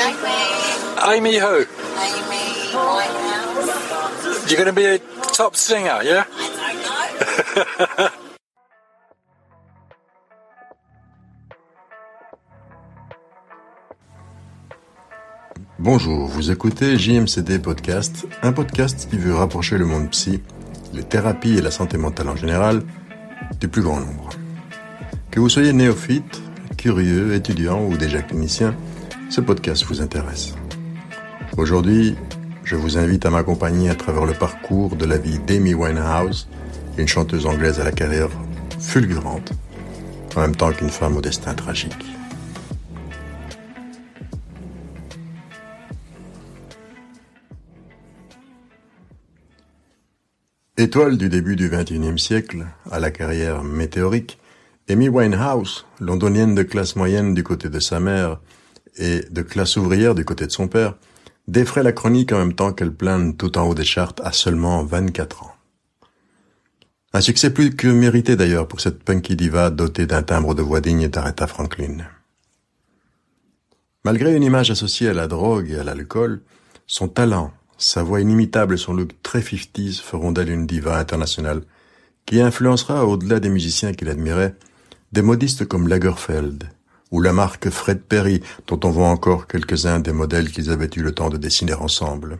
Amy who? Amy Winehouse. You're going to be a top singer, yeah? I don't know. Bonjour, vous écoutez JMCD Podcast, un podcast qui veut rapprocher le monde psy, les thérapies et la santé mentale en général du plus grand nombre. Que vous soyez néophyte, curieux, étudiant ou déjà clinicien, ce podcast vous intéresse. Aujourd'hui, je vous invite à m'accompagner à travers le parcours de la vie d'Amy Winehouse, une chanteuse anglaise à la carrière fulgurante, en même temps qu'une femme au destin tragique. Étoile du début du XXIe siècle, à la carrière météorique, Amy Winehouse, londonienne de classe moyenne du côté de sa mère et de classe ouvrière du côté de son père, défraie la chronique en même temps qu'elle plane tout en haut des chartes à seulement 24 ans. Un succès plus que mérité d'ailleurs pour cette punky diva dotée d'un timbre de voix digne d'Aretha Franklin. Malgré une image associée à la drogue et à l'alcool, son talent, sa voix inimitable et son look très 50s feront d'elle une diva internationale qui influencera, au-delà des musiciens qu'il admirait, des modistes comme Lagerfeld ou la marque Fred Perry, dont on voit encore quelques-uns des modèles qu'ils avaient eu le temps de dessiner ensemble.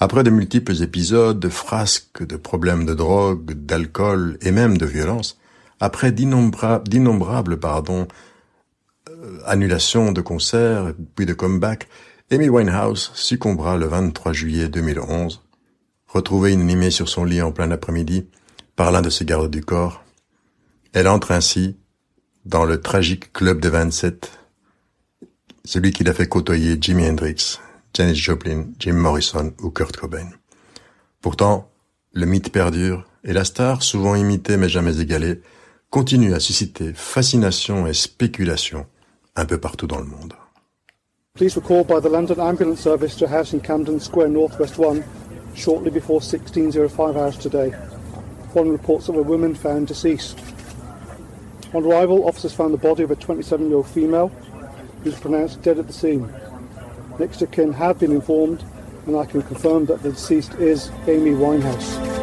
Après de multiples épisodes de frasques, de problèmes de drogue, d'alcool et même de violence, après d'innombrables pardon, euh, annulations de concerts puis de comebacks, Amy Winehouse succombera le 23 juillet 2011, retrouvée inanimée sur son lit en plein après-midi par l'un de ses gardes du corps. Elle entre ainsi dans le tragique club des 27, celui qui l'a fait côtoyer Jimi Hendrix, Janis Joplin, Jim Morrison ou Kurt Cobain. Pourtant, le mythe perdure et la star, souvent imitée mais jamais égalée, continue à susciter fascination et spéculation un peu partout dans le monde. Police were called by the London Ambulance Service to a house in Camden Square, Northwest 1, shortly before 16.05 hours today, following reports of a woman found deceased. On arrival, officers found the body of a 27-year-old female who was pronounced dead at the scene. Next of kin have been informed, and I can confirm that the deceased is Amy Winehouse.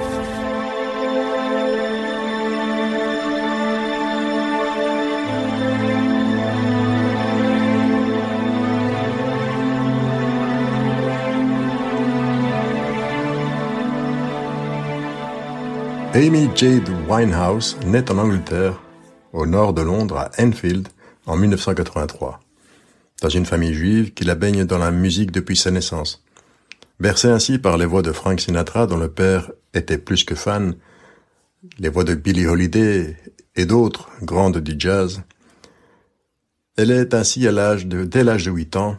Amy Jade Winehouse naît en Angleterre, au nord de Londres, à Enfield, en 1983, dans une famille juive qui la baigne dans la musique depuis sa naissance. Bercée ainsi par les voix de Frank Sinatra, dont le père était plus que fan, les voix de Billie Holiday et d'autres grandes du jazz, elle est ainsi à l'âge de, dès l'âge de 8 ans,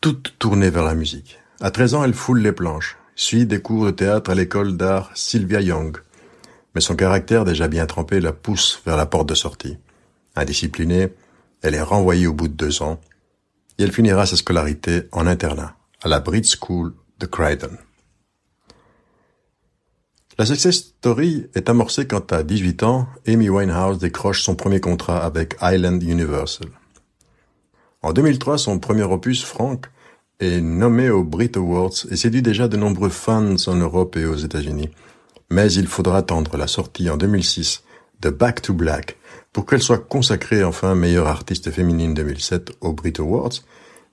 toute tournée vers la musique. À 13 ans, elle foule les planches, suit des cours de théâtre à l'école d'art Sylvia Young, mais son caractère déjà bien trempé la pousse vers la porte de sortie. Indisciplinée, elle est renvoyée au bout de deux ans, et elle finira sa scolarité en internat, à la Bridge School de Croydon. La success story est amorcée quand à 18 ans, Amy Winehouse décroche son premier contrat avec Island Universal. En 2003, son premier opus, Frank, est nommé aux Brit Awards et séduit déjà de nombreux fans en Europe et aux États-Unis. Mais il faudra attendre la sortie en 2006 de Back to Black pour qu'elle soit consacrée enfin meilleure artiste féminine 2007 aux Brit Awards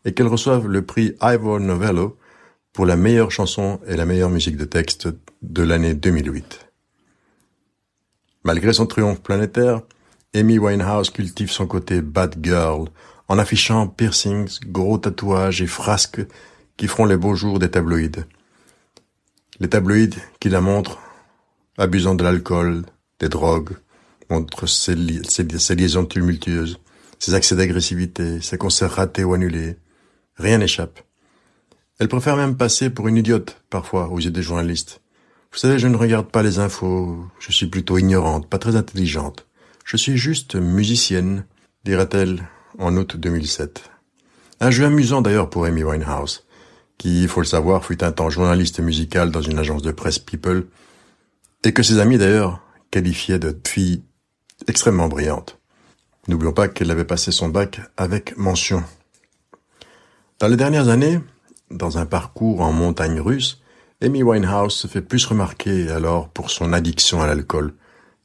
et qu'elle reçoive le prix Ivor Novello pour la meilleure chanson et la meilleure musique de texte de l'année 2008. Malgré son triomphe planétaire, Amy Winehouse cultive son côté bad girl en affichant piercings, gros tatouages et frasques qui feront les beaux jours des tabloïds. Les tabloïds qui la montrent abusant de l'alcool, des drogues, montrent ses, ses liaisons tumultueuses, ses accès d'agressivité, ses concerts ratés ou annulés. Rien n'échappe. Elle préfère même passer pour une idiote, parfois, aux yeux des journalistes. Vous savez, je ne regarde pas les infos, je suis plutôt ignorante, pas très intelligente. Je suis juste musicienne, dira-t-elle en août 2007. Un jeu amusant d'ailleurs pour Amy Winehouse, qui, il faut le savoir, fut un temps journaliste musical dans une agence de presse People, et que ses amis d'ailleurs qualifiaient de fille extrêmement brillante. N'oublions pas qu'elle avait passé son bac avec mention. Dans les dernières années, dans un parcours en montagne russe, Amy Winehouse se fait plus remarquer alors pour son addiction à l'alcool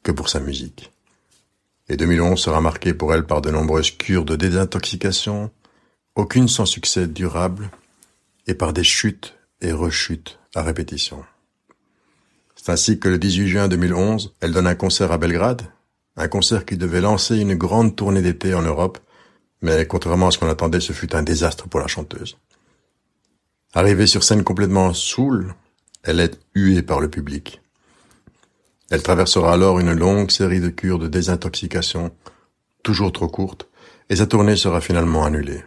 que pour sa musique. Et 2011 sera marqué pour elle par de nombreuses cures de désintoxication, aucune sans succès durable, et par des chutes et rechutes à répétition. Ainsi que le 18 juin 2011, elle donne un concert à Belgrade, un concert qui devait lancer une grande tournée d'été en Europe, mais contrairement à ce qu'on attendait, ce fut un désastre pour la chanteuse. Arrivée sur scène complètement saoule, elle est huée par le public. Elle traversera alors une longue série de cures de désintoxication, toujours trop courtes, et sa tournée sera finalement annulée.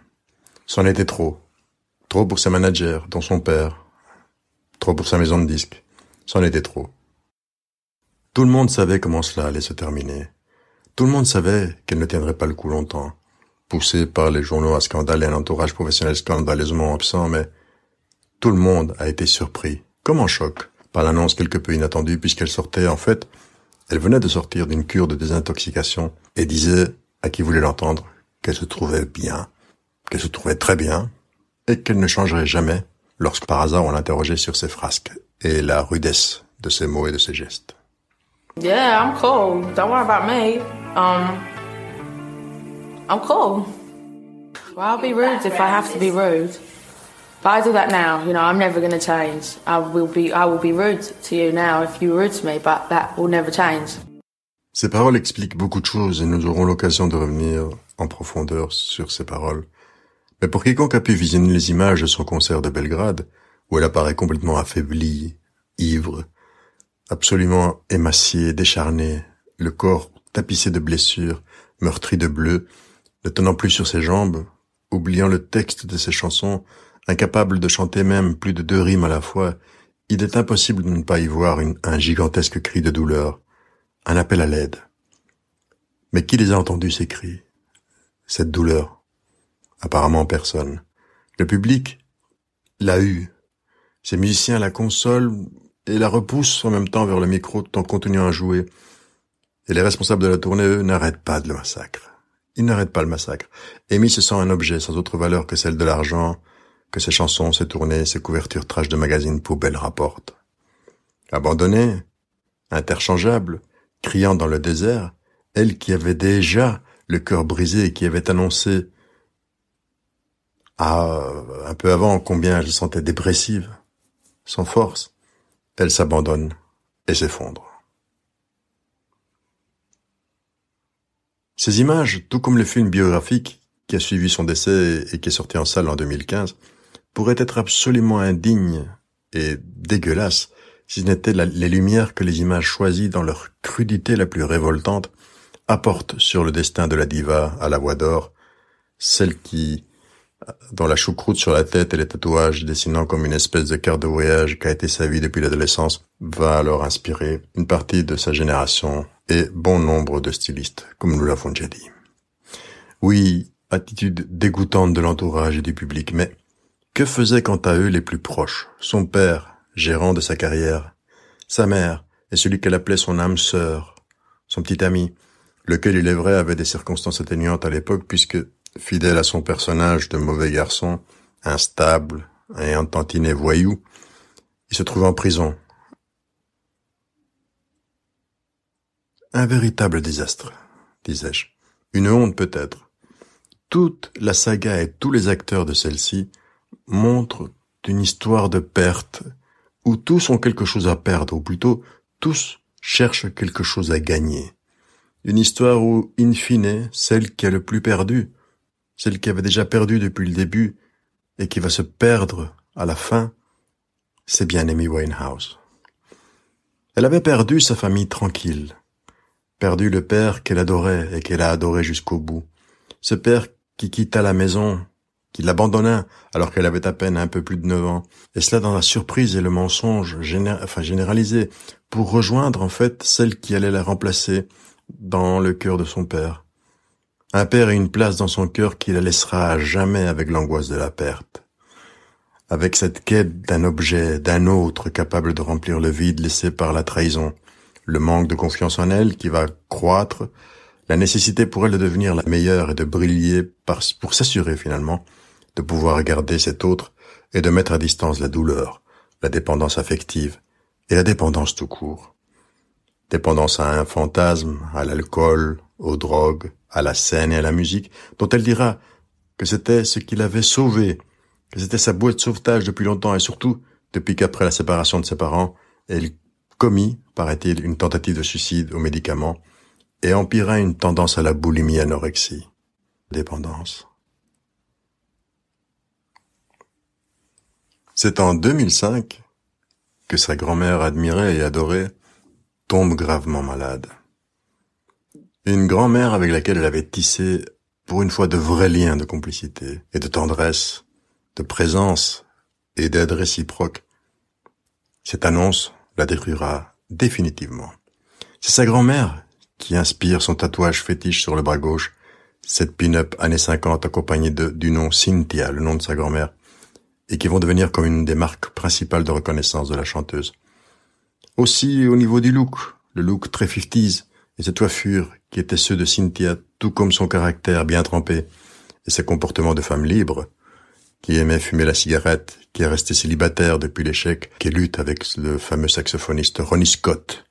C'en était trop. Trop pour sa manager, dont son père. Trop pour sa maison de disques. C'en était trop. Tout le monde savait comment cela allait se terminer. Tout le monde savait qu'elle ne tiendrait pas le coup longtemps, poussée par les journaux à scandale et un entourage professionnel scandaleusement absent, mais tout le monde a été surpris, comme en choc, par l'annonce quelque peu inattendue puisqu'elle sortait, en fait, elle venait de sortir d'une cure de désintoxication et disait à qui voulait l'entendre qu'elle se trouvait bien, qu'elle se trouvait très bien, et qu'elle ne changerait jamais lorsque par hasard on l'interrogeait sur ses frasques et la rudesse de ses mots et de ses gestes. Yeah, I'm cool. Don't worry about me. Um, I'm cool. Well, I'll be rude if I have to be rude. But I do that now. You know, I'm never going to change. I will be, I will be rude to you now if you rude to me, but that will never change. Ces paroles expliquent beaucoup de choses et nous aurons l'occasion de revenir en profondeur sur ces paroles. Mais pour quiconque a pu visionner les images de son concert de Belgrade, où elle apparaît complètement affaiblie, ivre, absolument émaciée, décharnée, le corps tapissé de blessures, meurtri de bleu, ne tenant plus sur ses jambes, oubliant le texte de ses chansons, incapable de chanter même plus de deux rimes à la fois, il est impossible de ne pas y voir un gigantesque cri de douleur, un appel à l'aide. Mais qui les a entendus ces cris, cette douleur? Apparemment personne. Le public l'a eu. Ses musiciens la consolent et la repoussent en même temps vers le micro tout en continuant à jouer. Et les responsables de la tournée, eux, n'arrêtent pas de le massacre. Ils n'arrêtent pas le massacre. Amy se sent un objet sans autre valeur que celle de l'argent, que ses chansons, ses tournées, ses couvertures trash de magazines poubelles rapportent. Abandonnée, interchangeable, criant dans le désert, elle qui avait déjà le cœur brisé et qui avait annoncé ah, un peu avant combien elle se sentait dépressive, sans force, elle s'abandonne et s'effondre. Ces images, tout comme le film biographique qui a suivi son décès et qui est sorti en salle en 2015, pourrait être absolument indigne et dégueulasse si ce n'était les lumières que les images choisies dans leur crudité la plus révoltante apportent sur le destin de la diva à la voix d'or, celle qui, dont la choucroute sur la tête et les tatouages dessinant comme une espèce de carte de voyage qu'a été sa vie depuis l'adolescence, va alors inspirer une partie de sa génération et bon nombre de stylistes, comme nous l'avons déjà dit. Oui, attitude dégoûtante de l'entourage et du public, mais que faisaient quant à eux les plus proches? Son père, gérant de sa carrière, sa mère et celui qu'elle appelait son âme sœur, son petit ami, lequel il est vrai avait des circonstances atténuantes à l'époque puisque, fidèle à son personnage de mauvais garçon, instable et un voyou, il se trouve en prison. Un véritable désastre, disais-je. Une honte peut-être. Toute la saga et tous les acteurs de celle-ci montre une histoire de perte, où tous ont quelque chose à perdre, ou plutôt tous cherchent quelque chose à gagner. Une histoire où, in fine, celle qui a le plus perdu, celle qui avait déjà perdu depuis le début, et qui va se perdre à la fin, c'est bien Amy Winehouse. Elle avait perdu sa famille tranquille, perdu le père qu'elle adorait et qu'elle a adoré jusqu'au bout, ce père qui quitta la maison qui l'abandonna alors qu'elle avait à peine un peu plus de neuf ans, et cela dans la surprise et le mensonge généralisé, pour rejoindre en fait celle qui allait la remplacer dans le cœur de son père. Un père et une place dans son cœur qui la laissera à jamais avec l'angoisse de la perte. Avec cette quête d'un objet, d'un autre capable de remplir le vide laissé par la trahison, le manque de confiance en elle qui va croître, la nécessité pour elle de devenir la meilleure et de briller pour s'assurer finalement de pouvoir regarder cet autre et de mettre à distance la douleur, la dépendance affective et la dépendance tout court. Dépendance à un fantasme, à l'alcool, aux drogues, à la scène et à la musique, dont elle dira que c'était ce qui l'avait sauvé, que c'était sa bouée de sauvetage depuis longtemps et surtout depuis qu'après la séparation de ses parents, elle commit, paraît-il, une tentative de suicide aux médicaments et empira une tendance à la boulimie anorexie. Dépendance. C'est en 2005 que sa grand-mère admirait et adorait tombe gravement malade. Une grand-mère avec laquelle elle avait tissé pour une fois de vrais liens de complicité et de tendresse, de présence et d'aide réciproque. Cette annonce la détruira définitivement. C'est sa grand-mère qui inspire son tatouage fétiche sur le bras gauche, cette pin-up années 50 accompagnée du nom Cynthia, le nom de sa grand-mère, et qui vont devenir comme une des marques principales de reconnaissance de la chanteuse. Aussi au niveau du look, le look très 50 et cette coiffure qui étaient ceux de Cynthia, tout comme son caractère bien trempé et ses comportements de femme libre, qui aimait fumer la cigarette, qui est resté célibataire depuis l'échec, qui lutte avec le fameux saxophoniste Ronnie Scott,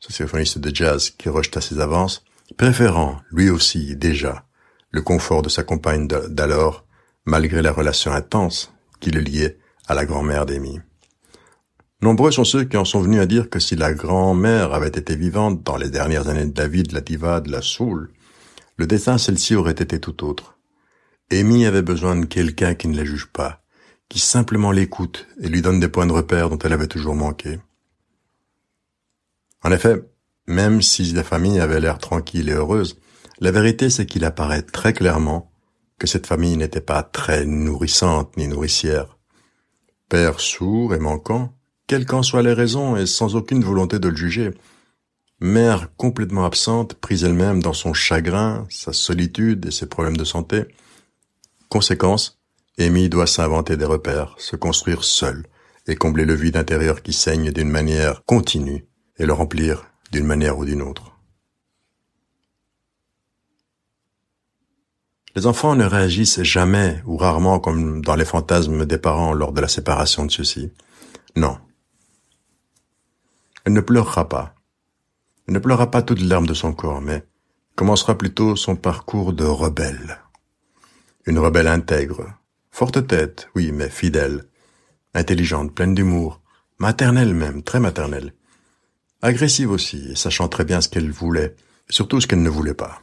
saxophoniste de jazz qui rejeta ses avances, préférant, lui aussi, déjà, le confort de sa compagne d'alors, malgré la relation intense qui le liait à la grand-mère d'Amy. Nombreux sont ceux qui en sont venus à dire que si la grand-mère avait été vivante dans les dernières années de la vie de la diva de la soul, le destin celle-ci aurait été tout autre. Amy avait besoin de quelqu'un qui ne la juge pas, qui simplement l'écoute et lui donne des points de repère dont elle avait toujours manqué. En effet, même si la famille avait l'air tranquille et heureuse, la vérité c'est qu'il apparaît très clairement que cette famille n'était pas très nourrissante ni nourricière. Père sourd et manquant, quelles qu'en soient les raisons et sans aucune volonté de le juger, mère complètement absente, prise elle-même dans son chagrin, sa solitude et ses problèmes de santé. Conséquence, Amy doit s'inventer des repères, se construire seule et combler le vide intérieur qui saigne d'une manière continue et le remplir d'une manière ou d'une autre. Les enfants ne réagissent jamais ou rarement comme dans les fantasmes des parents lors de la séparation de ceux-ci. Non. Elle ne pleurera pas. Elle ne pleurera pas toutes les larmes de son corps, mais commencera plutôt son parcours de rebelle. Une rebelle intègre, forte tête, oui, mais fidèle, intelligente, pleine d'humour, maternelle même, très maternelle, agressive aussi, sachant très bien ce qu'elle voulait, et surtout ce qu'elle ne voulait pas.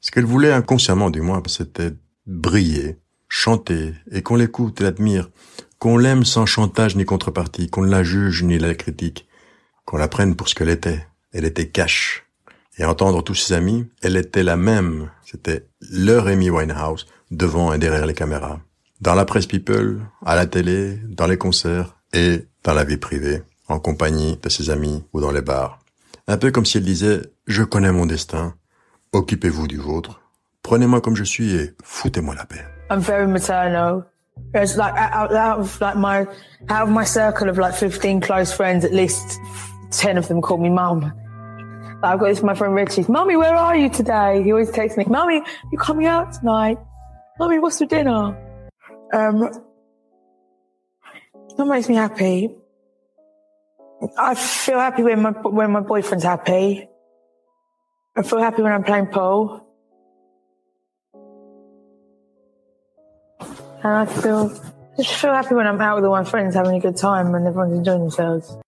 Ce qu'elle voulait inconsciemment, du moins, c'était briller, chanter, et qu'on l'écoute et l'admire, qu'on l'aime sans chantage ni contrepartie, qu'on ne la juge ni la critique, qu'on la prenne pour ce qu'elle était. Elle était cash. Et entendre tous ses amis, elle était la même. C'était leur Amy Winehouse, devant et derrière les caméras. Dans la presse people, à la télé, dans les concerts et dans la vie privée, en compagnie de ses amis ou dans les bars. Un peu comme si elle disait, je connais mon destin, Occupez-vous du vôtre. Prenez-moi comme je suis et foutez-moi la paix. I'm very maternal. It's like out, out of like my out of my circle of like 15 close friends, at least 10 of them call me mum. I've got this my friend Richie. Mummy, where are you today? He always texts me, Mummy, you coming out tonight? Mummy, what's for dinner? Um, that makes me happy. I feel happy when my when my boyfriend's happy. I feel happy when I'm playing pool. I feel, just feel happy when I'm out with all my friends having a good time and everyone's enjoying themselves.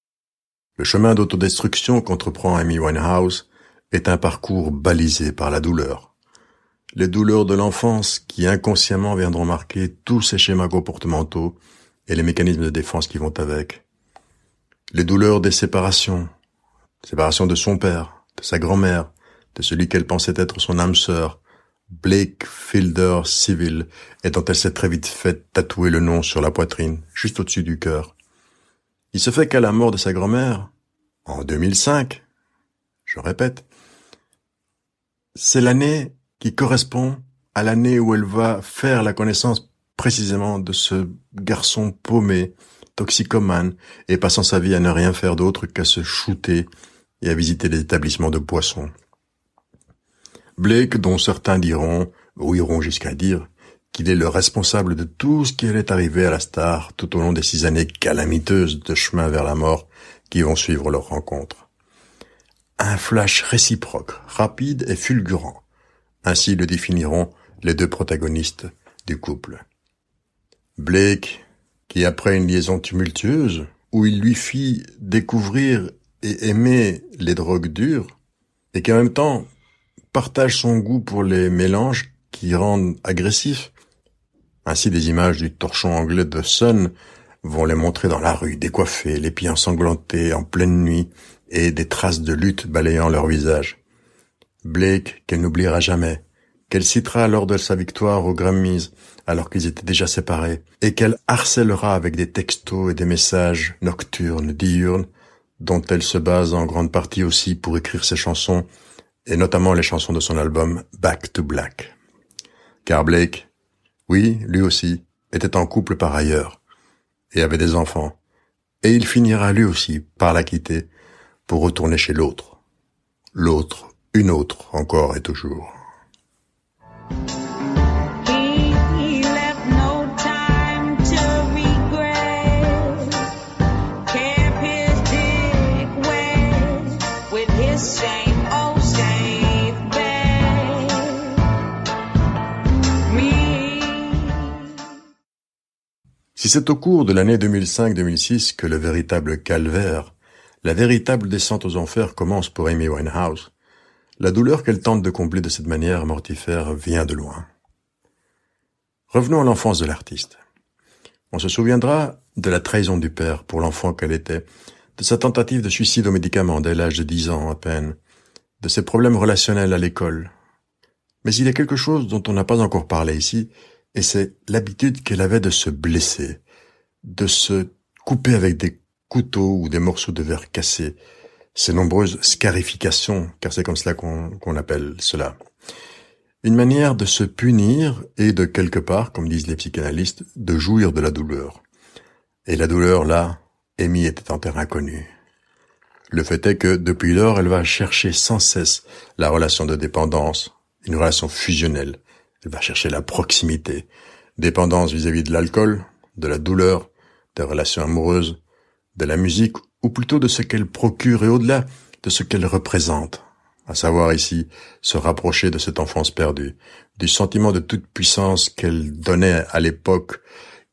Le chemin d'autodestruction qu'entreprend Amy Winehouse est un parcours balisé par la douleur. Les douleurs de l'enfance qui inconsciemment viendront marquer tous ces schémas comportementaux et les mécanismes de défense qui vont avec. Les douleurs des séparations, séparation de son père, de sa grand-mère, de celui qu'elle pensait être son âme sœur, Blake Fielder Civil, et dont elle s'est très vite fait tatouer le nom sur la poitrine, juste au-dessus du cœur. Il se fait qu'à la mort de sa grand-mère, en 2005, je répète, c'est l'année qui correspond à l'année où elle va faire la connaissance précisément de ce garçon paumé, toxicomane, et passant sa vie à ne rien faire d'autre qu'à se shooter et à visiter les établissements de poissons. Blake, dont certains diront, ou iront jusqu'à dire, qu'il est le responsable de tout ce qui allait arriver à la star tout au long des six années calamiteuses de chemin vers la mort qui vont suivre leur rencontre. Un flash réciproque, rapide et fulgurant. Ainsi le définiront les deux protagonistes du couple. Blake, qui après une liaison tumultueuse, où il lui fit découvrir et aimer les drogues dures, et qui en même temps partage son goût pour les mélanges qui rendent agressifs. Ainsi des images du torchon anglais de Sun vont les montrer dans la rue, décoiffés, les pieds ensanglantés en pleine nuit, et des traces de lutte balayant leur visage. Blake, qu'elle n'oubliera jamais, qu'elle citera lors de sa victoire aux Grammys, alors qu'ils étaient déjà séparés, et qu'elle harcèlera avec des textos et des messages nocturnes, diurnes, dont elle se base en grande partie aussi pour écrire ses chansons, et notamment les chansons de son album Back to Black. Car Blake, oui, lui aussi, était en couple par ailleurs, et avait des enfants, et il finira lui aussi par la quitter pour retourner chez l'autre. L'autre, une autre, encore et toujours. C'est au cours de l'année 2005-2006 que le véritable calvaire, la véritable descente aux enfers commence pour Amy Winehouse, la douleur qu'elle tente de combler de cette manière mortifère vient de loin. Revenons à l'enfance de l'artiste. On se souviendra de la trahison du père pour l'enfant qu'elle était, de sa tentative de suicide aux médicaments dès l'âge de dix ans à peine, de ses problèmes relationnels à l'école. Mais il y a quelque chose dont on n'a pas encore parlé ici, et c'est l'habitude qu'elle avait de se blesser, de se couper avec des couteaux ou des morceaux de verre cassés, ces nombreuses scarifications, car c'est comme cela qu'on appelle cela. Une manière de se punir et de quelque part, comme disent les psychanalystes, de jouir de la douleur. Et la douleur, là, Amy était en terre inconnue. Le fait est que, depuis lors, elle va chercher sans cesse la relation de dépendance, une relation fusionnelle, elle va chercher la proximité, dépendance vis-à-vis de l'alcool, de la douleur, des relations amoureuses, de la musique, ou plutôt de ce qu'elle procure et au-delà de ce qu'elle représente, à savoir ici se rapprocher de cette enfance perdue, du sentiment de toute puissance qu'elle donnait à l'époque,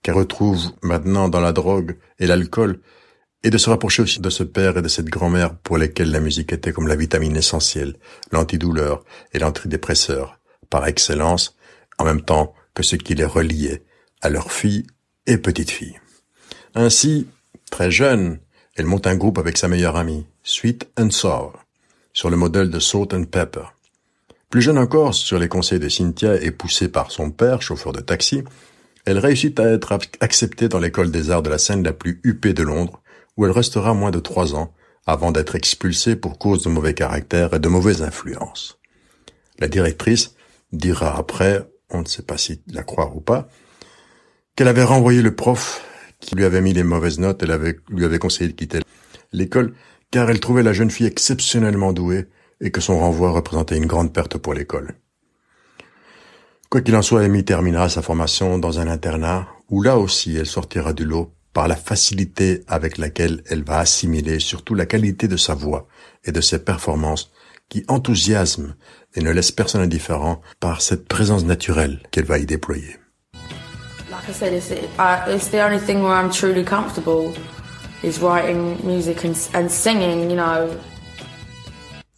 qu'elle retrouve maintenant dans la drogue et l'alcool, et de se rapprocher aussi de ce père et de cette grand-mère pour lesquels la musique était comme la vitamine essentielle, l'antidouleur et l'antidépresseur, par excellence, en même temps que ce qui les reliait à leur fille et petite-fille. Ainsi, très jeune, elle monte un groupe avec sa meilleure amie, Sweet and Sour, sur le modèle de Salt and Pepper. Plus jeune encore, sur les conseils de Cynthia et poussée par son père, chauffeur de taxi, elle réussit à être acceptée dans l'école des arts de la scène la plus huppée de Londres, où elle restera moins de trois ans avant d'être expulsée pour cause de mauvais caractère et de mauvaises influences. La directrice dira après on ne sait pas si la croire ou pas, qu'elle avait renvoyé le prof qui lui avait mis les mauvaises notes, elle lui avait conseillé de quitter l'école, car elle trouvait la jeune fille exceptionnellement douée et que son renvoi représentait une grande perte pour l'école. Quoi qu'il en soit, Amy terminera sa formation dans un internat où là aussi elle sortira du lot par la facilité avec laquelle elle va assimiler surtout la qualité de sa voix et de ses performances qui enthousiasme et ne laisse personne indifférent par cette présence naturelle qu'elle va y déployer. Like I said, it's, it's the only thing where I'm truly comfortable is writing music and, and singing, you know.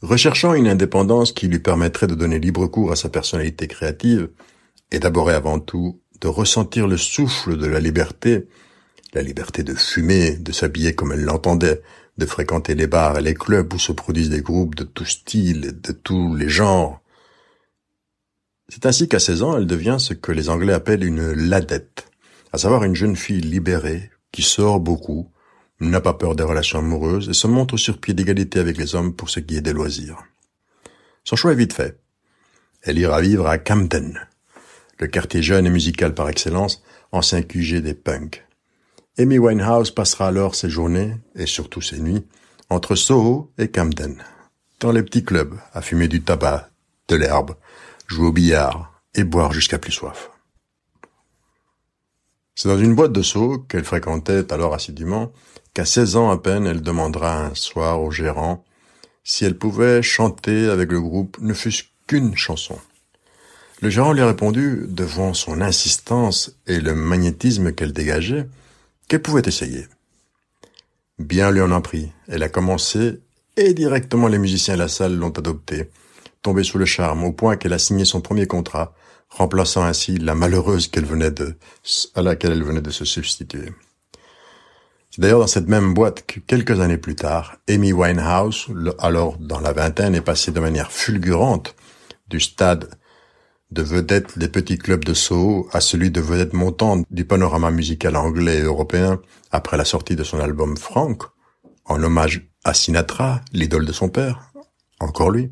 Recherchant une indépendance qui lui permettrait de donner libre cours à sa personnalité créative, et d'abord et avant tout de ressentir le souffle de la liberté, la liberté de fumer, de s'habiller comme elle l'entendait, de fréquenter les bars et les clubs où se produisent des groupes de tout style et de tous les genres. C'est ainsi qu'à 16 ans, elle devient ce que les Anglais appellent une ladette, à savoir une jeune fille libérée, qui sort beaucoup, n'a pas peur des relations amoureuses et se montre sur pied d'égalité avec les hommes pour ce qui est des loisirs. Son choix est vite fait. Elle ira vivre à Camden, le quartier jeune et musical par excellence, ancien QG des punks. Amy Winehouse passera alors ses journées, et surtout ses nuits, entre Soho et Camden, dans les petits clubs, à fumer du tabac, de l'herbe, jouer au billard et boire jusqu'à plus soif. C'est dans une boîte de saut qu'elle fréquentait alors assidûment qu'à 16 ans à peine elle demandera un soir au gérant si elle pouvait chanter avec le groupe ne fût-ce qu'une chanson. Le gérant lui a répondu, devant son insistance et le magnétisme qu'elle dégageait, qu'elle pouvait essayer. Bien lui en a pris. Elle a commencé et directement les musiciens de la salle l'ont adoptée, tombée sous le charme au point qu'elle a signé son premier contrat, remplaçant ainsi la malheureuse qu'elle venait de, à laquelle elle venait de se substituer. C'est d'ailleurs dans cette même boîte que quelques années plus tard, Amy Winehouse, alors dans la vingtaine, est passée de manière fulgurante du stade de vedette des petits clubs de Soho à celui de vedette montante du panorama musical anglais et européen après la sortie de son album Frank, en hommage à Sinatra, l'idole de son père, encore lui.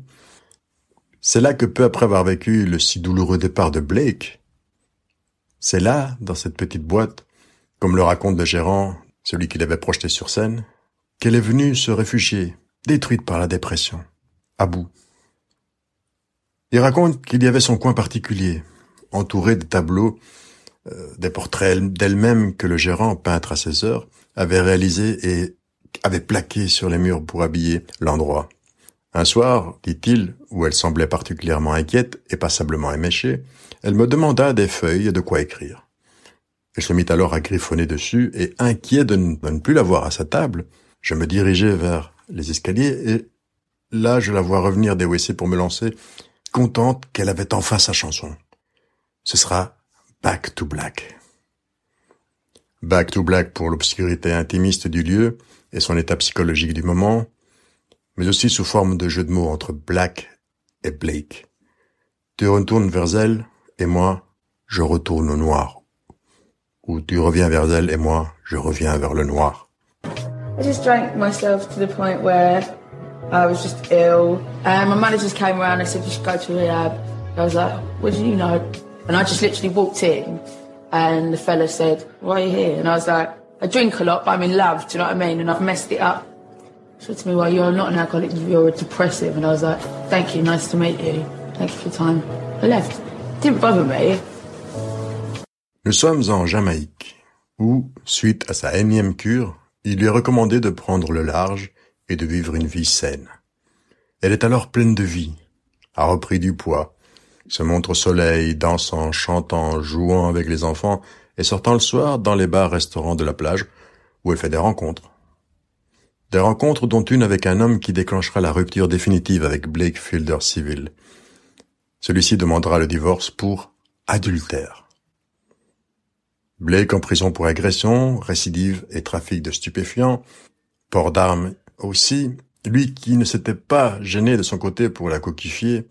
C'est là que peu après avoir vécu le si douloureux départ de Blake, c'est là, dans cette petite boîte, comme le raconte le gérant celui qui l'avait projeté sur scène, qu'elle est venue se réfugier, détruite par la dépression, à bout. Il raconte qu'il y avait son coin particulier, entouré de tableaux, euh, des portraits d'elle-même que le gérant, peintre à ses heures, avait réalisés et avait plaqué sur les murs pour habiller l'endroit. Un soir, dit-il, où elle semblait particulièrement inquiète et passablement éméchée, elle me demanda des feuilles et de quoi écrire. Elle se mit alors à griffonner dessus, et inquiet de ne, plus la voir à sa table, je me dirigeai vers les escaliers, et là je la vois revenir des WC pour me lancer, contente qu'elle avait enfin sa chanson. Ce sera Back to Black. Back to Black pour l'obscurité intimiste du lieu et son état psychologique du moment, mais aussi sous forme de jeu de mots entre Black et Blake. Tu retournes vers elle, et moi, je retourne au noir où tu reviens vers elle et moi, je reviens vers le noir. I just drank myself to the point where I was just ill. And my manager just came around and said, you should go to rehab. I was like, what do you know? And I just literally walked in and the fella said, why are you here? And I was like, I drink a lot, but I'm in love, do you know what I mean? And I've messed it up. He said to me, well, you're not an alcoholic, you're a depressive. And I was like, thank you, nice to meet you. Thank you for your time. I left. Didn't bother me. Nous sommes en Jamaïque, où, suite à sa énième cure, il lui est recommandé de prendre le large et de vivre une vie saine. Elle est alors pleine de vie, a repris du poids, se montre au soleil, dansant, chantant, jouant avec les enfants et sortant le soir dans les bars-restaurants de la plage où elle fait des rencontres. Des rencontres dont une avec un homme qui déclenchera la rupture définitive avec Blake Fielder Civil. Celui-ci demandera le divorce pour adultère. Blake en prison pour agression, récidive et trafic de stupéfiants, port d'armes aussi, lui qui ne s'était pas gêné de son côté pour la coquifier,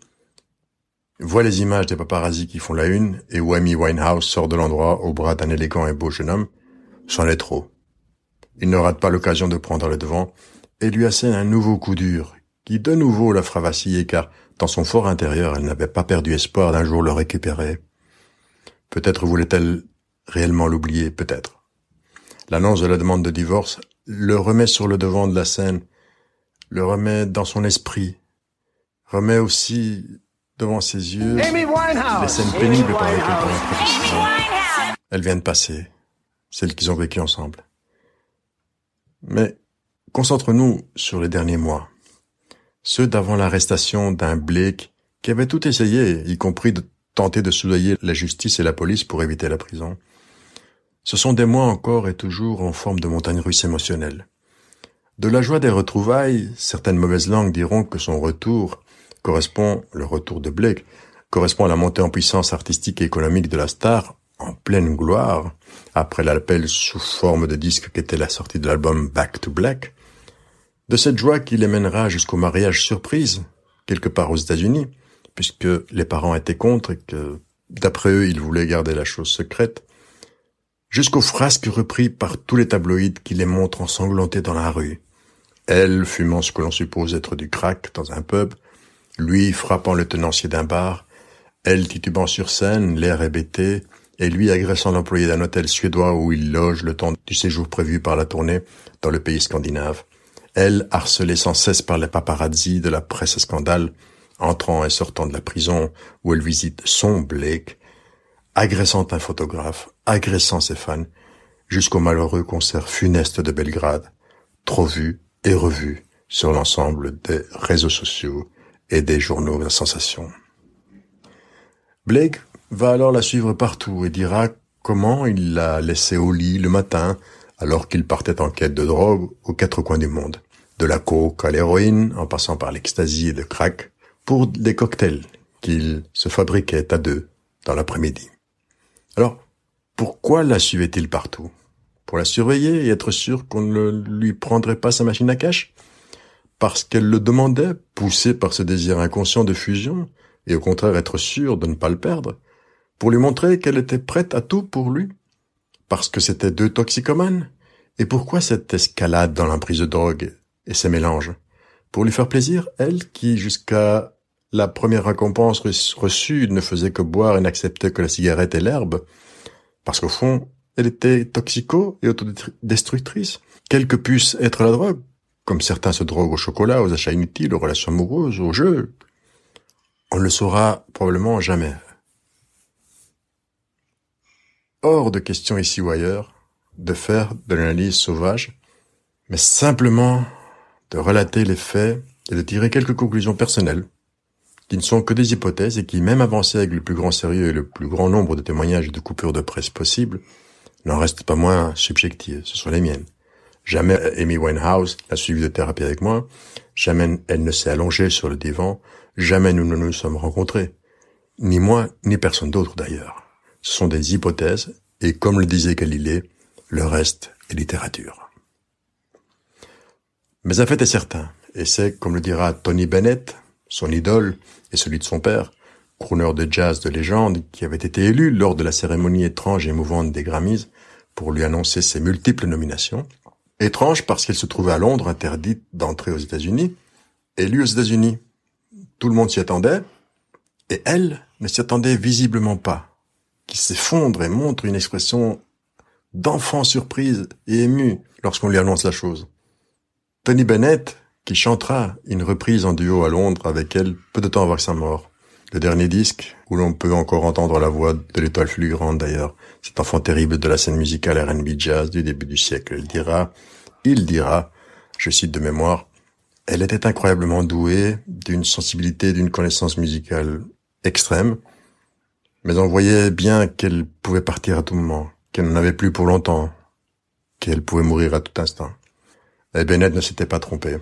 voit les images des paparazzis qui font la une et où Amy Winehouse sort de l'endroit au bras d'un élégant et beau jeune homme, c'en est trop. Il ne rate pas l'occasion de prendre le devant et lui assène un nouveau coup dur qui de nouveau la fera car dans son fort intérieur elle n'avait pas perdu espoir d'un jour le récupérer. Peut-être voulait-elle réellement l'oublier peut-être. L'annonce de la demande de divorce le remet sur le devant de la scène, le remet dans son esprit, remet aussi devant ses yeux les scènes pénibles par lesquelles elle Elles viennent passer, celles qu'ils ont vécues ensemble. Mais concentre-nous sur les derniers mois, ceux d'avant l'arrestation d'un Blake qui avait tout essayé, y compris de tenter de soudoyer la justice et la police pour éviter la prison. Ce sont des mois encore et toujours en forme de montagne russe émotionnelle. De la joie des retrouvailles, certaines mauvaises langues diront que son retour correspond, le retour de Blake, correspond à la montée en puissance artistique et économique de la star, en pleine gloire, après l'appel sous forme de disque qu'était la sortie de l'album Back to Black, de cette joie qui les mènera jusqu'au mariage surprise, quelque part aux États-Unis, puisque les parents étaient contre et que, d'après eux, ils voulaient garder la chose secrète, jusqu'aux frasques repris par tous les tabloïds qui les montrent ensanglantés dans la rue. Elle fumant ce que l'on suppose être du crack dans un pub, lui frappant le tenancier d'un bar, elle titubant sur scène, l'air hébété, et lui agressant l'employé d'un hôtel suédois où il loge le temps du séjour prévu par la tournée dans le pays scandinave. Elle harcelée sans cesse par les paparazzi de la presse scandale, entrant et sortant de la prison où elle visite son Blake, agressant un photographe, agressant ses fans, jusqu'au malheureux concert funeste de Belgrade, trop vu et revu sur l'ensemble des réseaux sociaux et des journaux à sensation. Blake va alors la suivre partout et dira comment il l'a laissée au lit le matin alors qu'il partait en quête de drogue aux quatre coins du monde. De la coke à l'héroïne, en passant par l'ecstasy et le crack, pour des cocktails qu'il se fabriquait à deux dans l'après-midi. Alors, pourquoi la suivait-il partout? Pour la surveiller et être sûr qu'on ne lui prendrait pas sa machine à cash? Parce qu'elle le demandait, poussée par ce désir inconscient de fusion, et au contraire être sûr de ne pas le perdre Pour lui montrer qu'elle était prête à tout pour lui? Parce que c'était deux toxicomanes? Et pourquoi cette escalade dans l'emprise de drogue et ces mélanges? Pour lui faire plaisir, elle qui, jusqu'à la première récompense reçue ne faisait que boire et n'acceptait que la cigarette et l'herbe, parce qu'au fond, elle était toxico et autodestructrice. Quelle que puisse être la drogue, comme certains se droguent au chocolat, aux achats inutiles, aux relations amoureuses, aux jeux, on ne le saura probablement jamais. Hors de question ici ou ailleurs de faire de l'analyse sauvage, mais simplement de relater les faits et de tirer quelques conclusions personnelles qui ne sont que des hypothèses et qui, même avancées avec le plus grand sérieux et le plus grand nombre de témoignages et de coupures de presse possibles, n'en restent pas moins subjectives. Ce sont les miennes. Jamais Amy Winehouse n'a suivi de thérapie avec moi. Jamais elle ne s'est allongée sur le divan. Jamais nous ne nous sommes rencontrés. Ni moi, ni personne d'autre d'ailleurs. Ce sont des hypothèses et comme le disait Galilée, le reste est littérature. Mais un fait est certain, et c'est, comme le dira Tony Bennett, son idole et celui de son père, crooner de jazz de légende qui avait été élu lors de la cérémonie étrange et émouvante des Grammys pour lui annoncer ses multiples nominations. Étrange parce qu'elle se trouvait à Londres interdite d'entrer aux États-Unis, élue aux États-Unis. Tout le monde s'y attendait, et elle ne s'y attendait visiblement pas, qui s'effondre et montre une expression d'enfant surprise et ému lorsqu'on lui annonce la chose. Tony Bennett, qui chantera une reprise en duo à Londres avec elle peu de temps avant sa mort. Le dernier disque, où l'on peut encore entendre la voix de l'étoile fulgurante d'ailleurs, cet enfant terrible de la scène musicale R&B jazz du début du siècle. Il dira, il dira, je cite de mémoire, elle était incroyablement douée, d'une sensibilité, d'une connaissance musicale extrême, mais on voyait bien qu'elle pouvait partir à tout moment, qu'elle n'en avait plus pour longtemps, qu'elle pouvait mourir à tout instant. Et Bennett ne s'était pas trompé.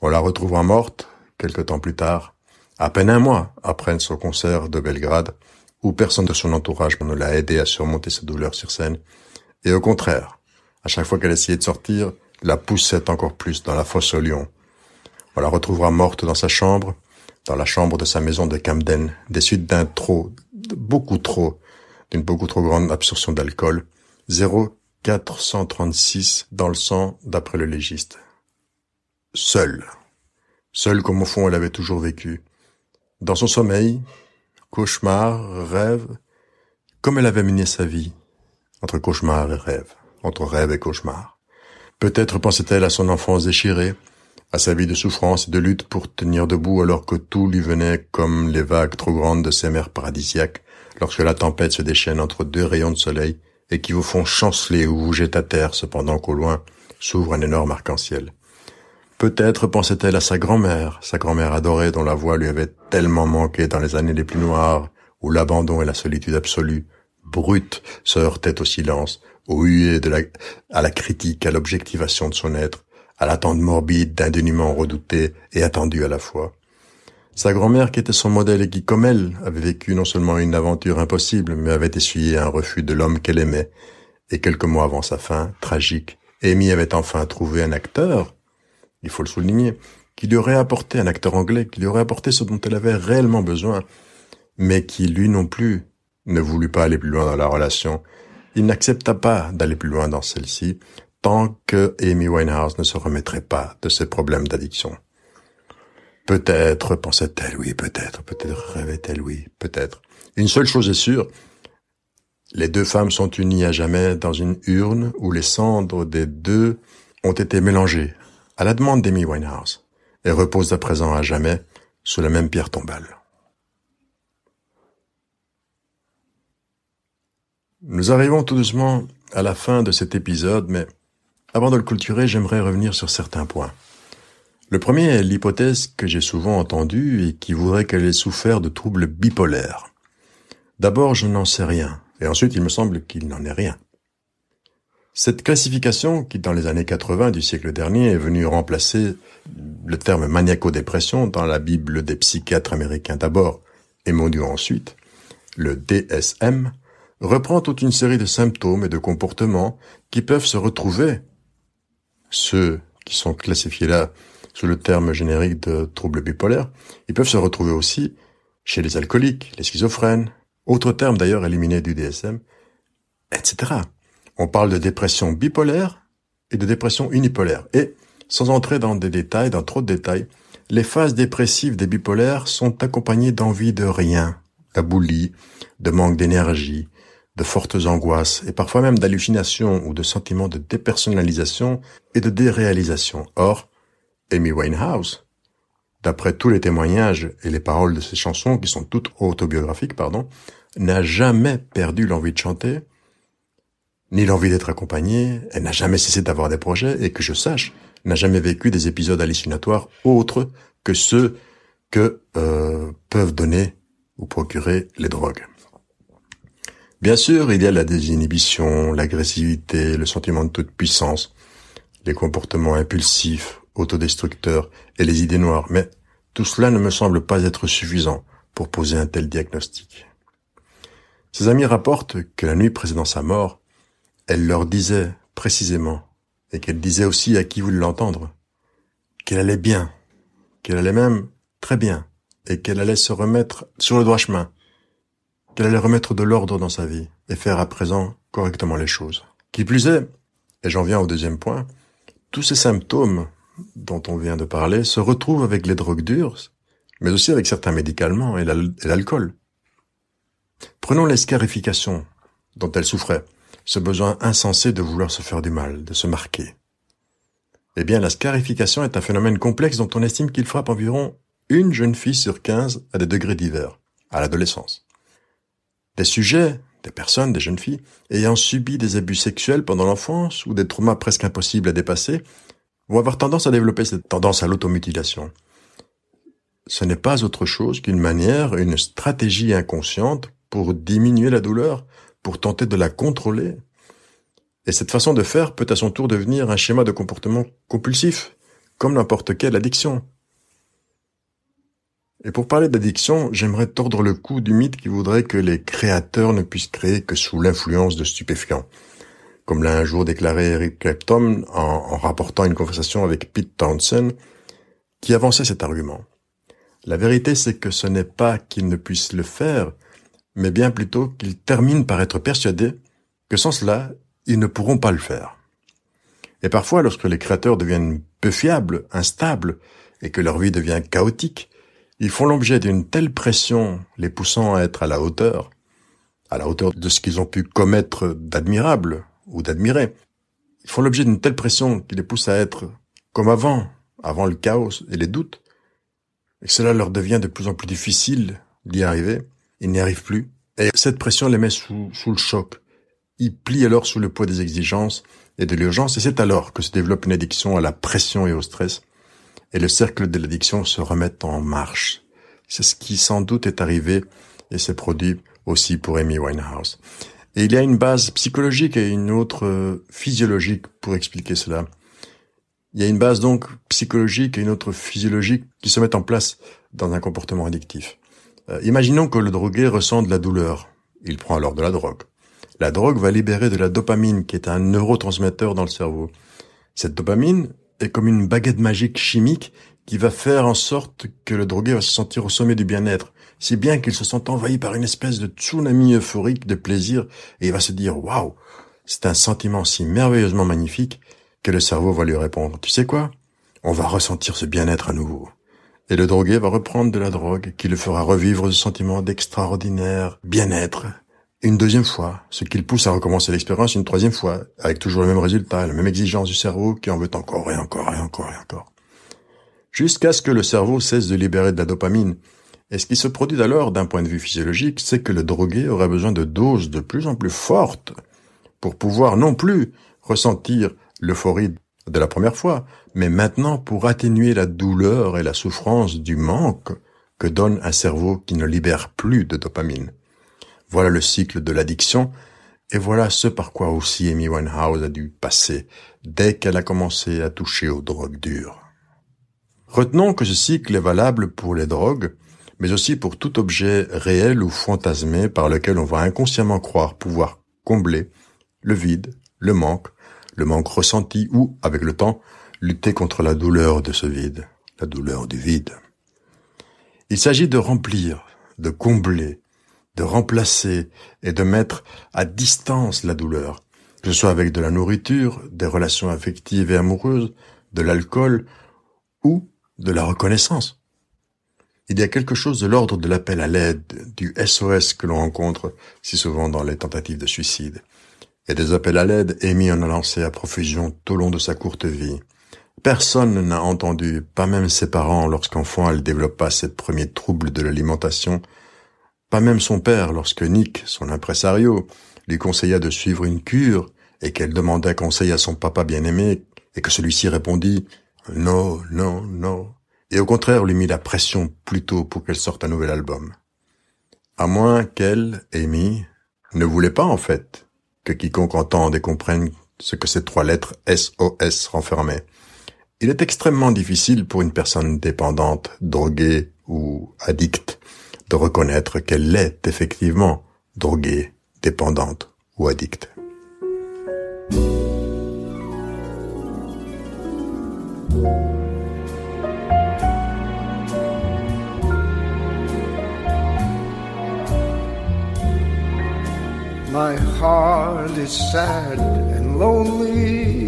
On la retrouvera morte, quelque temps plus tard, à peine un mois après son concert de Belgrade, où personne de son entourage ne l'a aidé à surmonter sa douleur sur scène, et au contraire, à chaque fois qu'elle essayait de sortir, la poussait encore plus dans la fosse au lion. On la retrouvera morte dans sa chambre, dans la chambre de sa maison de Camden, des suites d'un trop, beaucoup trop, d'une beaucoup trop grande absorption d'alcool, 0,436 dans le sang d'après le légiste seule. Seule comme au fond elle avait toujours vécu. Dans son sommeil, cauchemar, rêve, comme elle avait mené sa vie, entre cauchemar et rêve, entre rêve et cauchemar. Peut-être pensait-elle à son enfance déchirée, à sa vie de souffrance et de lutte pour tenir debout alors que tout lui venait comme les vagues trop grandes de ces mers paradisiaques, lorsque la tempête se déchaîne entre deux rayons de soleil et qui vous font chanceler ou vous jette à terre cependant qu'au loin s'ouvre un énorme arc-en-ciel. Peut-être pensait-elle à sa grand-mère, sa grand-mère adorée dont la voix lui avait tellement manqué dans les années les plus noires, où l'abandon et la solitude absolue, brute, se heurtaient au silence, au huée de la, à la critique, à l'objectivation de son être, à l'attente morbide d'un dénuement redouté et attendu à la fois. Sa grand-mère qui était son modèle et qui, comme elle, avait vécu non seulement une aventure impossible, mais avait essuyé un refus de l'homme qu'elle aimait, et quelques mois avant sa fin, tragique, Amy avait enfin trouvé un acteur il faut le souligner, qui lui aurait apporté un acteur anglais, qui lui aurait apporté ce dont elle avait réellement besoin, mais qui, lui non plus, ne voulut pas aller plus loin dans la relation. Il n'accepta pas d'aller plus loin dans celle-ci, tant que Amy Winehouse ne se remettrait pas de ses problèmes d'addiction. Peut-être, pensait-elle, oui, peut-être, peut-être rêvait-elle, oui, peut-être. Une seule chose est sûre, les deux femmes sont unies à jamais dans une urne où les cendres des deux ont été mélangées à la demande d'Amy Winehouse, et repose à présent à jamais sous la même pierre tombale. Nous arrivons tout doucement à la fin de cet épisode, mais avant de le clôturer, j'aimerais revenir sur certains points. Le premier est l'hypothèse que j'ai souvent entendue et qui voudrait qu'elle ait souffert de troubles bipolaires. D'abord, je n'en sais rien, et ensuite il me semble qu'il n'en est rien. Cette classification, qui dans les années 80 du siècle dernier est venue remplacer le terme maniaco-dépression dans la Bible des psychiatres américains d'abord et mondiaux ensuite, le DSM, reprend toute une série de symptômes et de comportements qui peuvent se retrouver, ceux qui sont classifiés là sous le terme générique de troubles bipolaires, ils peuvent se retrouver aussi chez les alcooliques, les schizophrènes, autre terme d'ailleurs éliminé du DSM, etc. On parle de dépression bipolaire et de dépression unipolaire. Et, sans entrer dans des détails, dans trop de détails, les phases dépressives des bipolaires sont accompagnées d'envie de rien, d'abouli, de manque d'énergie, de fortes angoisses et parfois même d'hallucinations ou de sentiments de dépersonnalisation et de déréalisation. Or, Amy Winehouse, d'après tous les témoignages et les paroles de ses chansons, qui sont toutes autobiographiques, pardon, n'a jamais perdu l'envie de chanter, ni l'envie d'être accompagnée, elle n'a jamais cessé d'avoir des projets, et que je sache, n'a jamais vécu des épisodes hallucinatoires autres que ceux que euh, peuvent donner ou procurer les drogues. Bien sûr, il y a la désinhibition, l'agressivité, le sentiment de toute puissance, les comportements impulsifs, autodestructeurs et les idées noires, mais tout cela ne me semble pas être suffisant pour poser un tel diagnostic. Ses amis rapportent que la nuit précédant sa mort, elle leur disait précisément, et qu'elle disait aussi à qui voulait l'entendre, qu'elle allait bien, qu'elle allait même très bien, et qu'elle allait se remettre sur le droit chemin, qu'elle allait remettre de l'ordre dans sa vie et faire à présent correctement les choses. Qui plus est, et j'en viens au deuxième point, tous ces symptômes dont on vient de parler se retrouvent avec les drogues dures, mais aussi avec certains médicaments et l'alcool. Prenons l'escarification dont elle souffrait, ce besoin insensé de vouloir se faire du mal, de se marquer. Eh bien, la scarification est un phénomène complexe dont on estime qu'il frappe environ une jeune fille sur quinze à des degrés divers, à l'adolescence. Des sujets, des personnes, des jeunes filles, ayant subi des abus sexuels pendant l'enfance ou des traumas presque impossibles à dépasser, vont avoir tendance à développer cette tendance à l'automutilation. Ce n'est pas autre chose qu'une manière, une stratégie inconsciente pour diminuer la douleur, pour tenter de la contrôler. Et cette façon de faire peut à son tour devenir un schéma de comportement compulsif, comme n'importe quelle addiction. Et pour parler d'addiction, j'aimerais tordre le cou du mythe qui voudrait que les créateurs ne puissent créer que sous l'influence de stupéfiants. Comme l'a un jour déclaré Eric Clapton en, rapportant une conversation avec Pete Townsend, qui avançait cet argument. La vérité, c'est que ce n'est pas qu'ils ne puissent le faire, mais bien plutôt qu'ils terminent par être persuadés que sans cela, ils ne pourront pas le faire. Et parfois, lorsque les créateurs deviennent peu fiables, instables, et que leur vie devient chaotique, ils font l'objet d'une telle pression les poussant à être à la hauteur, à la hauteur de ce qu'ils ont pu commettre d'admirable ou d'admirer. Ils font l'objet d'une telle pression qui les pousse à être comme avant, avant le chaos et les doutes, et cela leur devient de plus en plus difficile d'y arriver. Ils n'y arrivent plus. Et cette pression les met sous, sous le choc. Ils plient alors sous le poids des exigences et de l'urgence, et c'est alors que se développe une addiction à la pression et au stress, et le cercle de l'addiction se remet en marche. C'est ce qui sans doute est arrivé et s'est produit aussi pour Amy Winehouse. Et il y a une base psychologique et une autre euh, physiologique pour expliquer cela. Il y a une base donc psychologique et une autre physiologique qui se mettent en place dans un comportement addictif. Euh, imaginons que le drogué ressent de la douleur. Il prend alors de la drogue. La drogue va libérer de la dopamine qui est un neurotransmetteur dans le cerveau. Cette dopamine est comme une baguette magique chimique qui va faire en sorte que le drogué va se sentir au sommet du bien-être, si bien qu'il se sent envahi par une espèce de tsunami euphorique de plaisir et il va se dire waouh, c'est un sentiment si merveilleusement magnifique que le cerveau va lui répondre tu sais quoi, on va ressentir ce bien-être à nouveau. Et le drogué va reprendre de la drogue qui le fera revivre ce sentiment d'extraordinaire bien-être une deuxième fois, ce qui le pousse à recommencer l'expérience une troisième fois, avec toujours le même résultat, la même exigence du cerveau qui en veut encore et encore et encore et encore. Jusqu'à ce que le cerveau cesse de libérer de la dopamine Et ce qui se produit alors d'un point de vue physiologique, c'est que le drogué aurait besoin de doses de plus en plus fortes pour pouvoir non plus ressentir l'euphorie de la première fois, mais maintenant pour atténuer la douleur et la souffrance du manque que donne un cerveau qui ne libère plus de dopamine. Voilà le cycle de l'addiction, et voilà ce par quoi aussi Amy Winehouse a dû passer dès qu'elle a commencé à toucher aux drogues dures. Retenons que ce cycle est valable pour les drogues, mais aussi pour tout objet réel ou fantasmé par lequel on va inconsciemment croire pouvoir combler le vide, le manque, le manque ressenti ou, avec le temps, lutter contre la douleur de ce vide, la douleur du vide. Il s'agit de remplir, de combler, de remplacer et de mettre à distance la douleur, que ce soit avec de la nourriture, des relations affectives et amoureuses, de l'alcool ou de la reconnaissance. Il y a quelque chose de l'ordre de l'appel à l'aide, du SOS que l'on rencontre si souvent dans les tentatives de suicide. Et des appels à l'aide, Amy en a lancé à profusion tout au long de sa courte vie. Personne n'a entendu, pas même ses parents lorsqu'enfant elle développa ses premiers troubles de l'alimentation, pas même son père lorsque Nick, son impresario, lui conseilla de suivre une cure et qu'elle demanda conseil à son papa bien-aimé et que celui-ci répondit non, non, non, et au contraire lui mit la pression plutôt pour qu'elle sorte un nouvel album. À moins qu'elle, Amy, ne voulait pas en fait que quiconque entende et comprenne ce que ces trois lettres SOS renfermaient. Il est extrêmement difficile pour une personne dépendante, droguée ou addicte de reconnaître qu'elle l'est effectivement droguée, dépendante ou addicte. My heart is sad and lonely.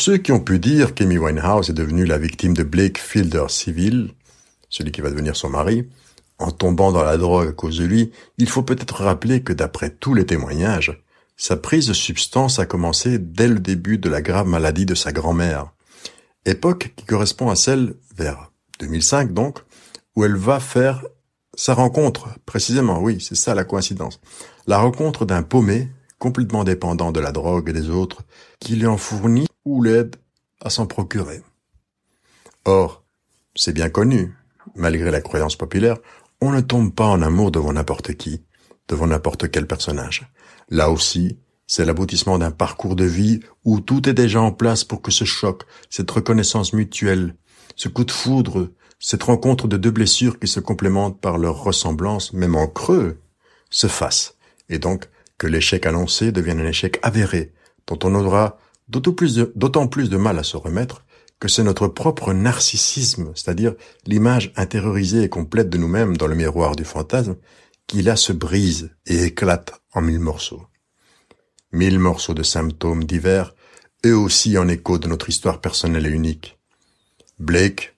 Pour ceux qui ont pu dire qu'Amy Winehouse est devenue la victime de Blake Fielder civil, celui qui va devenir son mari, en tombant dans la drogue à cause de lui, il faut peut-être rappeler que d'après tous les témoignages, sa prise de substance a commencé dès le début de la grave maladie de sa grand-mère. Époque qui correspond à celle, vers 2005 donc, où elle va faire sa rencontre, précisément, oui, c'est ça la coïncidence. La rencontre d'un paumé, complètement dépendant de la drogue et des autres, qui lui en fournit l'aide à s'en procurer. Or, c'est bien connu, malgré la croyance populaire, on ne tombe pas en amour devant n'importe qui, devant n'importe quel personnage. Là aussi, c'est l'aboutissement d'un parcours de vie où tout est déjà en place pour que ce choc, cette reconnaissance mutuelle, ce coup de foudre, cette rencontre de deux blessures qui se complémentent par leur ressemblance, même en creux, se fasse, et donc que l'échec annoncé devienne un échec avéré, dont on aura d'autant plus de, mal à se remettre que c'est notre propre narcissisme, c'est-à-dire l'image intériorisée et complète de nous-mêmes dans le miroir du fantasme, qui là se brise et éclate en mille morceaux. Mille morceaux de symptômes divers, eux aussi en écho de notre histoire personnelle et unique. Blake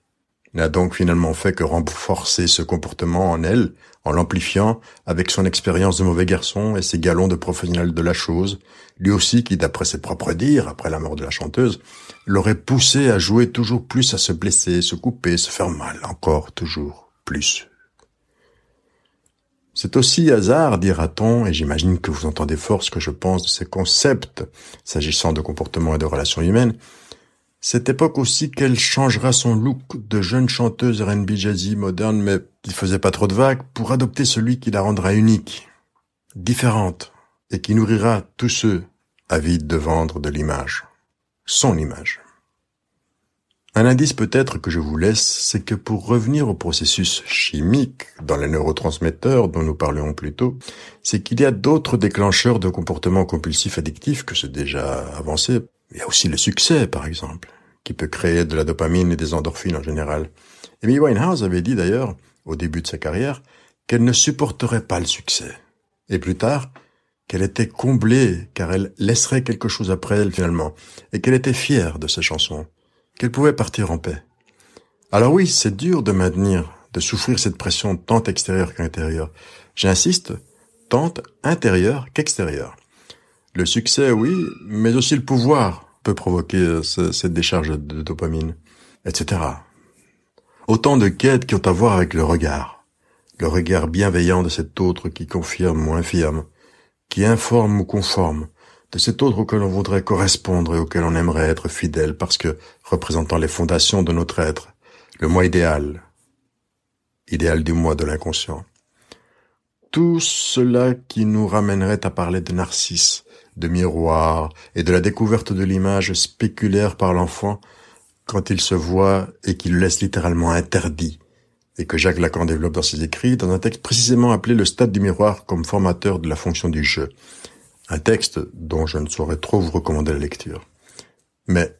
n'a donc finalement fait que renforcer ce comportement en elle, en l'amplifiant avec son expérience de mauvais garçon et ses galons de professionnel de la chose, lui aussi qui, d'après ses propres dires, après la mort de la chanteuse, l'aurait poussé à jouer toujours plus, à se blesser, se couper, se faire mal, encore toujours plus. C'est aussi hasard, dira-t-on, et j'imagine que vous entendez fort ce que je pense de ces concepts s'agissant de comportement et de relations humaines, cette époque aussi qu'elle changera son look de jeune chanteuse R&B jazzy moderne mais qui faisait pas trop de vagues pour adopter celui qui la rendra unique, différente et qui nourrira tous ceux avide de vendre de l'image, son image. Un indice peut-être que je vous laisse, c'est que pour revenir au processus chimique dans les neurotransmetteurs dont nous parlions plus tôt, c'est qu'il y a d'autres déclencheurs de comportements compulsifs addictifs que c'est déjà avancé. Il y a aussi le succès, par exemple, qui peut créer de la dopamine et des endorphines en général. Amy Winehouse avait dit d'ailleurs, au début de sa carrière, qu'elle ne supporterait pas le succès. Et plus tard, qu'elle était comblée car elle laisserait quelque chose après elle finalement, et qu'elle était fière de ses chansons qu'elle pouvait partir en paix. Alors oui, c'est dur de maintenir, de souffrir cette pression tant extérieure qu'intérieure. J'insiste, tant intérieure qu'extérieure. Le succès, oui, mais aussi le pouvoir peut provoquer euh, cette décharge de dopamine, etc. Autant de quêtes qui ont à voir avec le regard. Le regard bienveillant de cet autre qui confirme ou infirme, qui informe ou conforme, de cet autre auquel on voudrait correspondre et auquel on aimerait être fidèle parce que représentant les fondations de notre être, le moi idéal, idéal du moi de l'inconscient. Tout cela qui nous ramènerait à parler de narcisse, de miroir et de la découverte de l'image spéculaire par l'enfant quand il se voit et qu'il laisse littéralement interdit et que Jacques Lacan développe dans ses écrits dans un texte précisément appelé le stade du miroir comme formateur de la fonction du jeu. Un texte dont je ne saurais trop vous recommander la lecture. Mais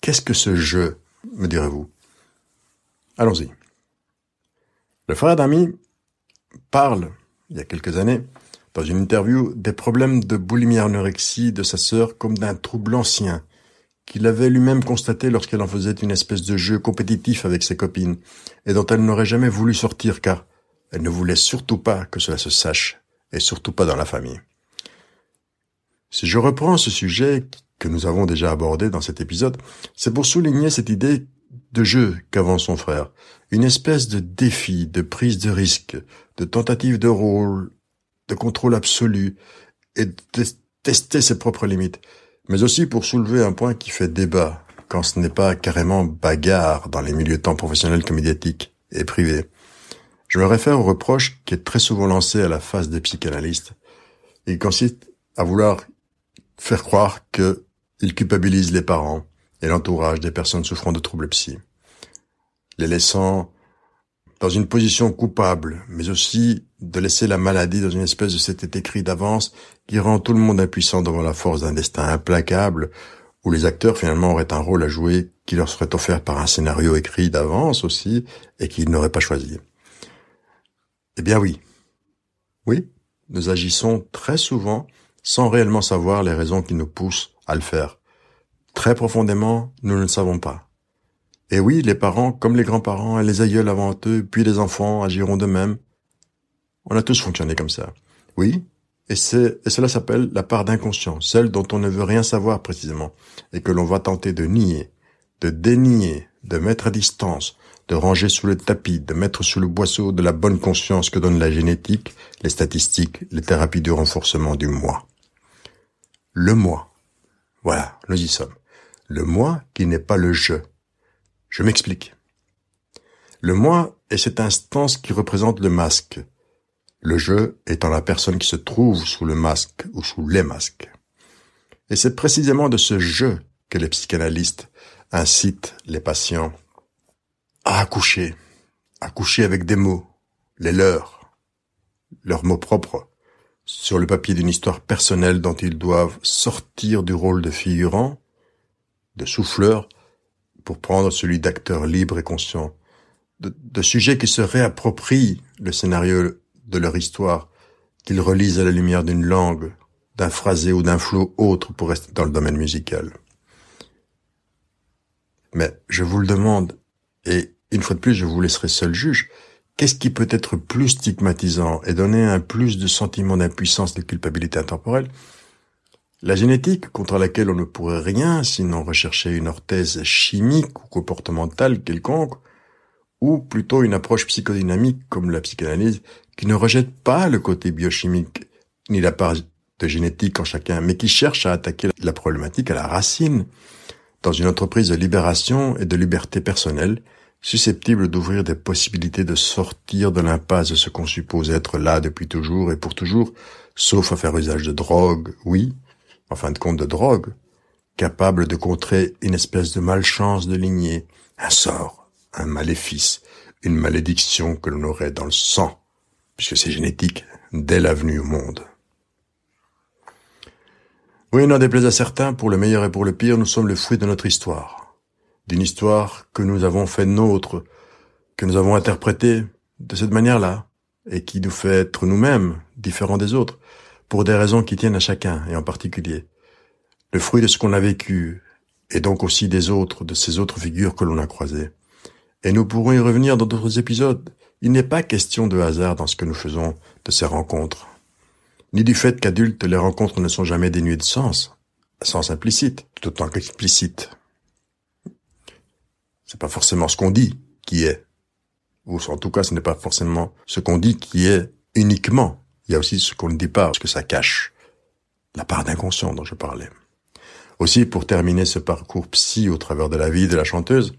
qu'est-ce que ce jeu, me direz-vous? Allons-y. Le frère d'Ami parle, il y a quelques années, dans une interview, des problèmes de boulimie anorexie de sa sœur comme d'un trouble ancien, qu'il avait lui-même constaté lorsqu'elle en faisait une espèce de jeu compétitif avec ses copines, et dont elle n'aurait jamais voulu sortir car elle ne voulait surtout pas que cela se sache, et surtout pas dans la famille. Si je reprends ce sujet que nous avons déjà abordé dans cet épisode, c'est pour souligner cette idée de jeu qu'avance son frère, une espèce de défi, de prise de risque, de tentative de rôle, de contrôle absolu, et de tester ses propres limites, mais aussi pour soulever un point qui fait débat, quand ce n'est pas carrément bagarre dans les milieux tant professionnels que médiatiques et privés. Je me réfère au reproche qui est très souvent lancé à la face des psychanalystes. Il consiste à vouloir faire croire qu'il culpabilise les parents et l'entourage des personnes souffrant de troubles psy, les laissant dans une position coupable, mais aussi de laisser la maladie dans une espèce de cet écrit d'avance qui rend tout le monde impuissant devant la force d'un destin implacable, où les acteurs finalement auraient un rôle à jouer qui leur serait offert par un scénario écrit d'avance aussi, et qu'ils n'auraient pas choisi. Eh bien oui. Oui, nous agissons très souvent sans réellement savoir les raisons qui nous poussent à le faire. Très profondément, nous ne le savons pas. Et oui, les parents, comme les grands-parents et les aïeuls avant eux, puis les enfants agiront de même. On a tous fonctionné comme ça. Oui, et et cela s'appelle la part d'inconscient, celle dont on ne veut rien savoir précisément, et que l'on va tenter de nier, de dénier, de mettre à distance, de ranger sous le tapis, de mettre sous le boisseau de la bonne conscience que donne la génétique, les statistiques, les thérapies de renforcement du moi le moi. Voilà, nous y sommes. Le moi qui n'est pas le je. Je m'explique. Le moi est cette instance qui représente le masque. Le je étant la personne qui se trouve sous le masque ou sous les masques. Et c'est précisément de ce je que les psychanalystes incitent les patients à accoucher, accoucher avec des mots, les leurs, leurs mots propres, sur le papier d'une histoire personnelle dont ils doivent sortir du rôle de figurant, de souffleur, pour prendre celui d'acteur libre et conscient, de, de sujets qui se réapproprient le scénario de leur histoire, qu'ils relisent à la lumière d'une langue, d'un phrasé ou d'un flot autre pour rester dans le domaine musical. Mais je vous le demande, et une fois de plus je vous laisserai seul juge, Qu'est-ce qui peut être plus stigmatisant et donner un plus de sentiment d'impuissance et de culpabilité intemporelle? La génétique, contre laquelle on ne pourrait rien sinon rechercher une orthèse chimique ou comportementale quelconque, ou plutôt une approche psychodynamique comme la psychanalyse, qui ne rejette pas le côté biochimique ni la part de génétique en chacun, mais qui cherche à attaquer la problématique à la racine, dans une entreprise de libération et de liberté personnelle, susceptible d'ouvrir des possibilités de sortir de l'impasse de ce qu'on suppose être là depuis toujours et pour toujours, sauf à faire usage de drogue, oui, en fin de compte de drogue, capable de contrer une espèce de malchance de lignée, un sort, un maléfice, une malédiction que l'on aurait dans le sang, puisque c'est génétique, dès la venue au monde. Oui, n'en déplaise à certains, pour le meilleur et pour le pire, nous sommes le fruit de notre histoire. D'une histoire que nous avons fait nôtre, que nous avons interprétée de cette manière-là, et qui nous fait être nous-mêmes différents des autres, pour des raisons qui tiennent à chacun, et en particulier. Le fruit de ce qu'on a vécu, et donc aussi des autres, de ces autres figures que l'on a croisées. Et nous pourrons y revenir dans d'autres épisodes. Il n'est pas question de hasard dans ce que nous faisons de ces rencontres ni du fait qu'adultes les rencontres ne sont jamais dénuées de sens, sens implicite, tout autant qu'explicite. C'est pas forcément ce qu'on dit qui est, ou en tout cas ce n'est pas forcément ce qu'on dit qui est uniquement. Il y a aussi ce qu'on ne dit pas, ce que ça cache, la part d'inconscient dont je parlais. Aussi, pour terminer ce parcours psy au travers de la vie de la chanteuse,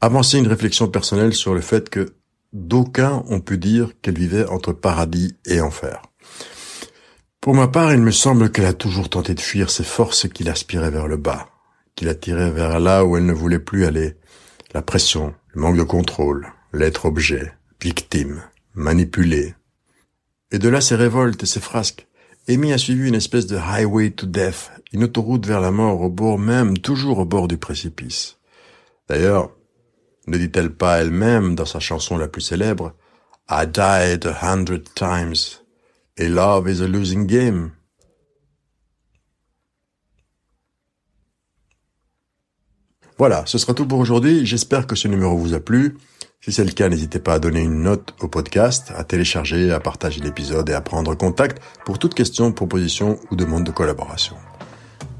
avancer une réflexion personnelle sur le fait que d'aucuns ont pu dire qu'elle vivait entre paradis et enfer. Pour ma part, il me semble qu'elle a toujours tenté de fuir ces forces qui l'aspiraient vers le bas, qui l'attiraient vers là où elle ne voulait plus aller. La pression, le manque de contrôle, l'être objet, victime, manipulé. Et de là ses révoltes et ses frasques. Amy a suivi une espèce de highway to death, une autoroute vers la mort au bord même, toujours au bord du précipice. D'ailleurs, ne dit-elle pas elle-même dans sa chanson la plus célèbre, I died a hundred times et love is a losing game. Voilà, ce sera tout pour aujourd'hui. J'espère que ce numéro vous a plu. Si c'est le cas, n'hésitez pas à donner une note au podcast, à télécharger, à partager l'épisode et à prendre contact pour toute question, proposition ou demande de collaboration.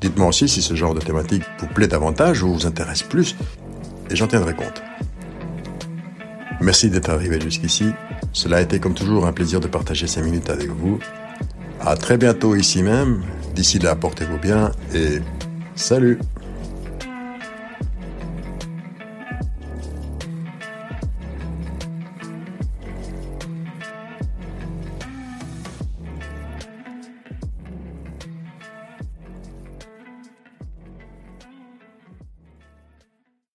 Dites-moi aussi si ce genre de thématique vous plaît davantage ou vous intéresse plus et j'en tiendrai compte. Merci d'être arrivé jusqu'ici. Cela a été comme toujours un plaisir de partager ces minutes avec vous. À très bientôt ici même. D'ici là, portez-vous bien et salut